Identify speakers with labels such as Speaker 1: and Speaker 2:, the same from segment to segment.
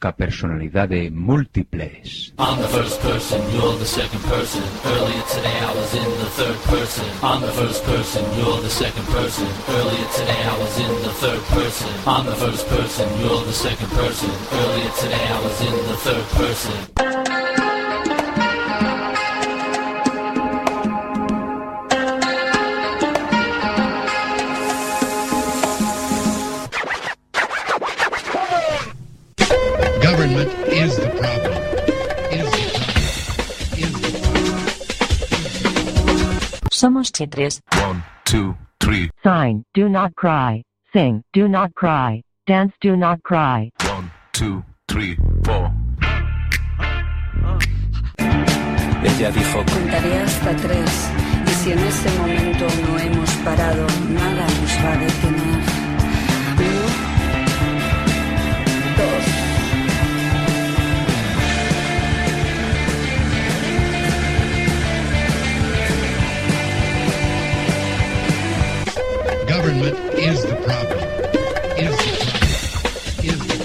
Speaker 1: busca personalidades múltiples.
Speaker 2: I'm the first person, you're the second person. Earlier today I was in the third person. I'm the first person, you're the second person. Earlier today I was in the third person. I'm the first person, you're the second person. Earlier today I was in the third person.
Speaker 3: Is the
Speaker 4: Somos chitres.
Speaker 5: One, two, three.
Speaker 4: Sign, do not cry. Sing, do not cry. Dance, do not cry.
Speaker 5: One, two, three, four.
Speaker 6: Ella dijo,
Speaker 7: Contaré hasta tres y si en ese momento no hemos parado, nada nos va a detener.
Speaker 3: Government is the problem. Is the problem. Is the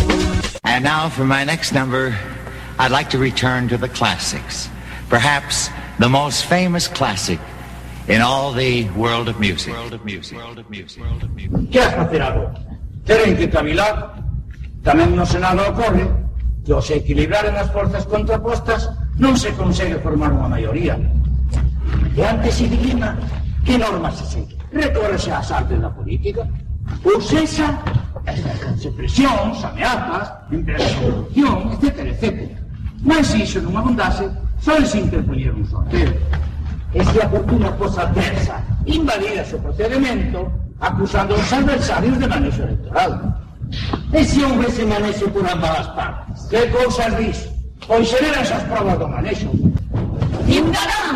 Speaker 3: problem.
Speaker 8: And now for my next number, I'd like to return to the classics. Perhaps the most famous classic in all the world of music. World of music. World of music. World of music.
Speaker 9: que has facer agora? Teren que cavilar. Tamén no Senado ocorre que ao se equilibraren as forzas contrapostas non se consegue formar unha maioría. E ante ese que normas se segue? Recórrese ás artes da política? Ou sexa, ejercense presións, ameazas, empresas de corrupción, etc, etc. Mas se iso non abundase, só se interpoñer un sorteo. E se a fortuna cosa adversa invalida o procedimento acusando aos adversarios de manexo electoral. E se manexo por ambas as partes? Que cousas dis? Pois sereran esas provas do manexo.
Speaker 7: Ciudadanos,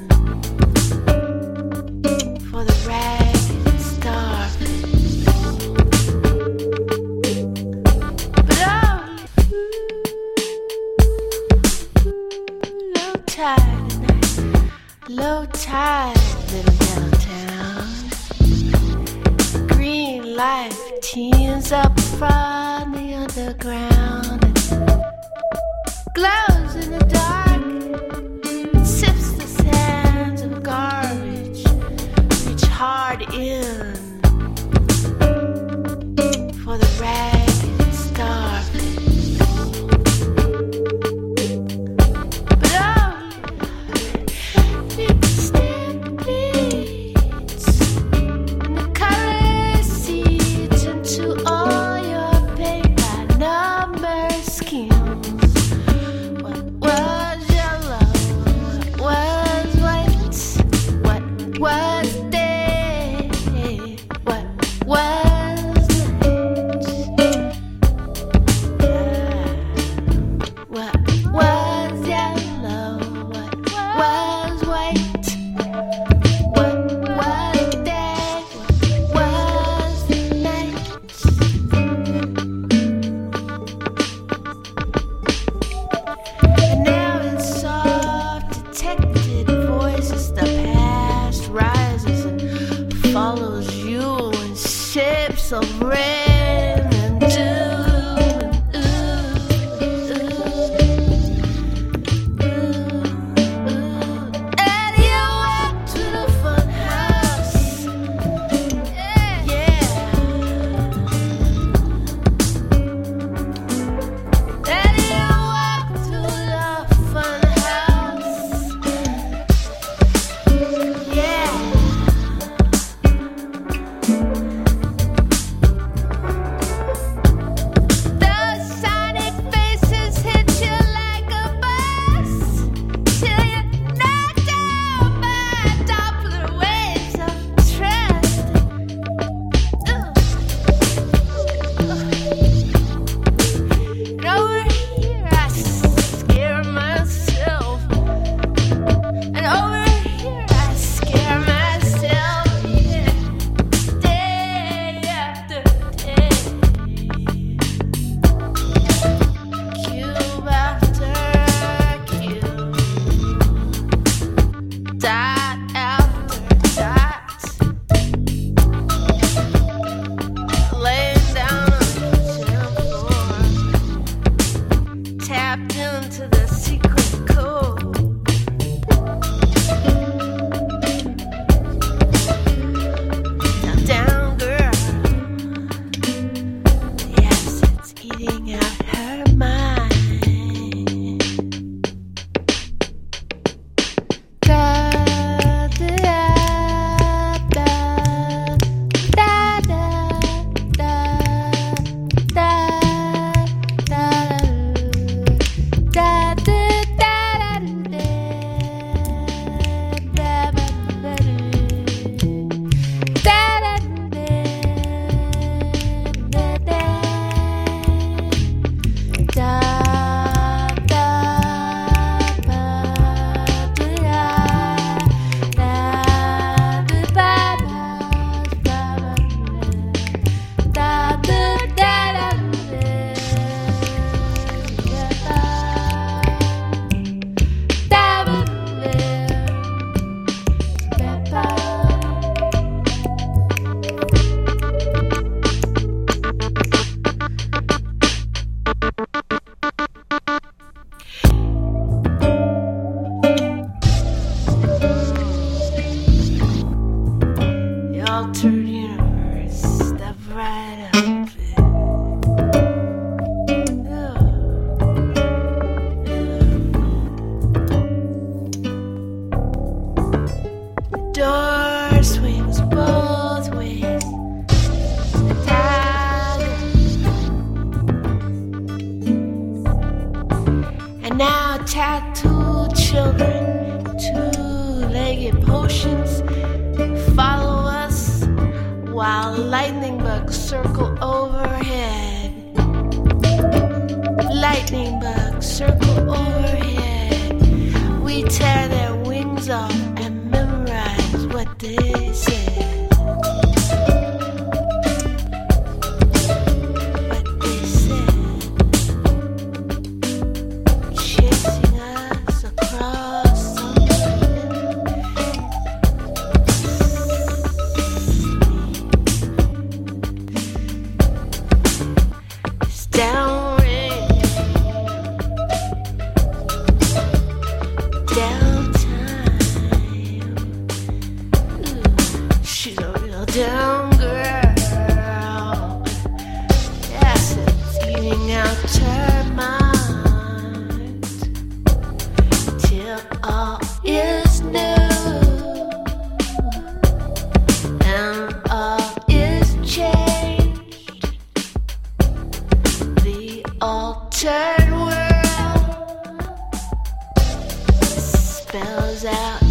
Speaker 10: tide at. Low tide living downtown. Green life teams up from the underground. Glows in the dark. Sips the sands of garbage. Reach hard in.
Speaker 11: spells out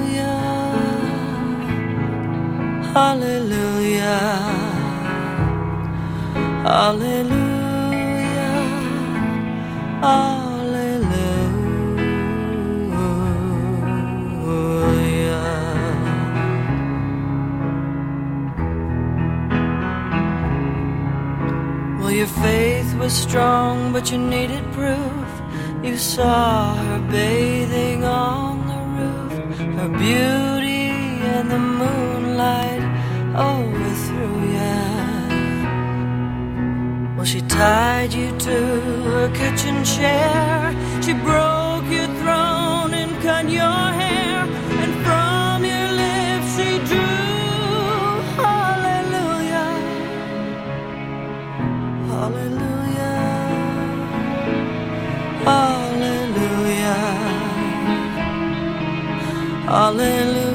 Speaker 12: Hallelujah. Hallelujah. Hallelujah. Well, your faith was strong, but you needed proof. You saw her bathing on the roof, her beauty and the moon Oh, we're through, yeah. Well, she tied you to her kitchen chair. She broke your throne and cut your hair. And from your lips she drew hallelujah. Hallelujah. Hallelujah. Hallelujah.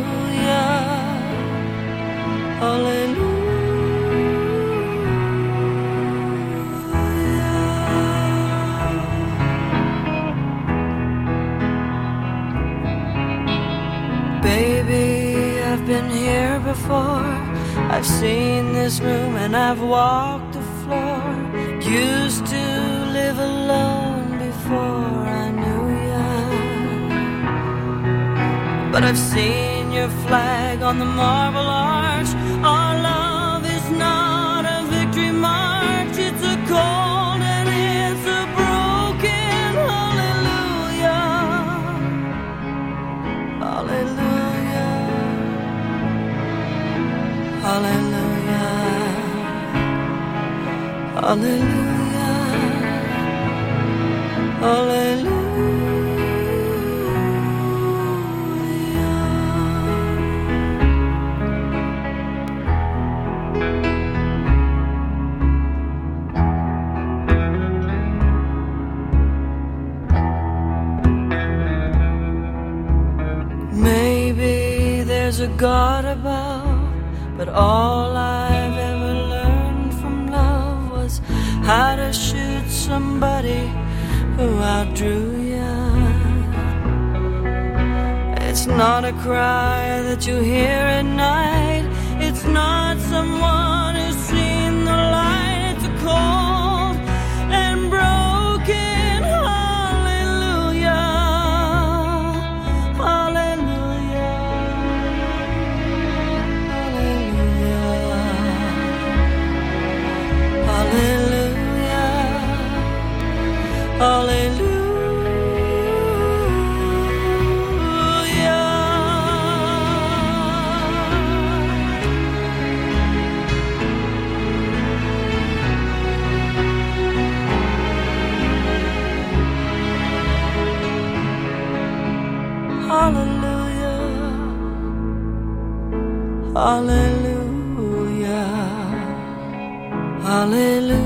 Speaker 12: before. I've seen this room and I've walked the floor. Used to live alone before I knew you, But I've seen your flag on the marble arch. Hallelujah. Hallelujah. Maybe there's a God above, but all Drew you. It's not a cry that you hear at night. It's not someone. Hallelujah. Hallelujah.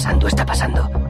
Speaker 13: pasando, está pasando.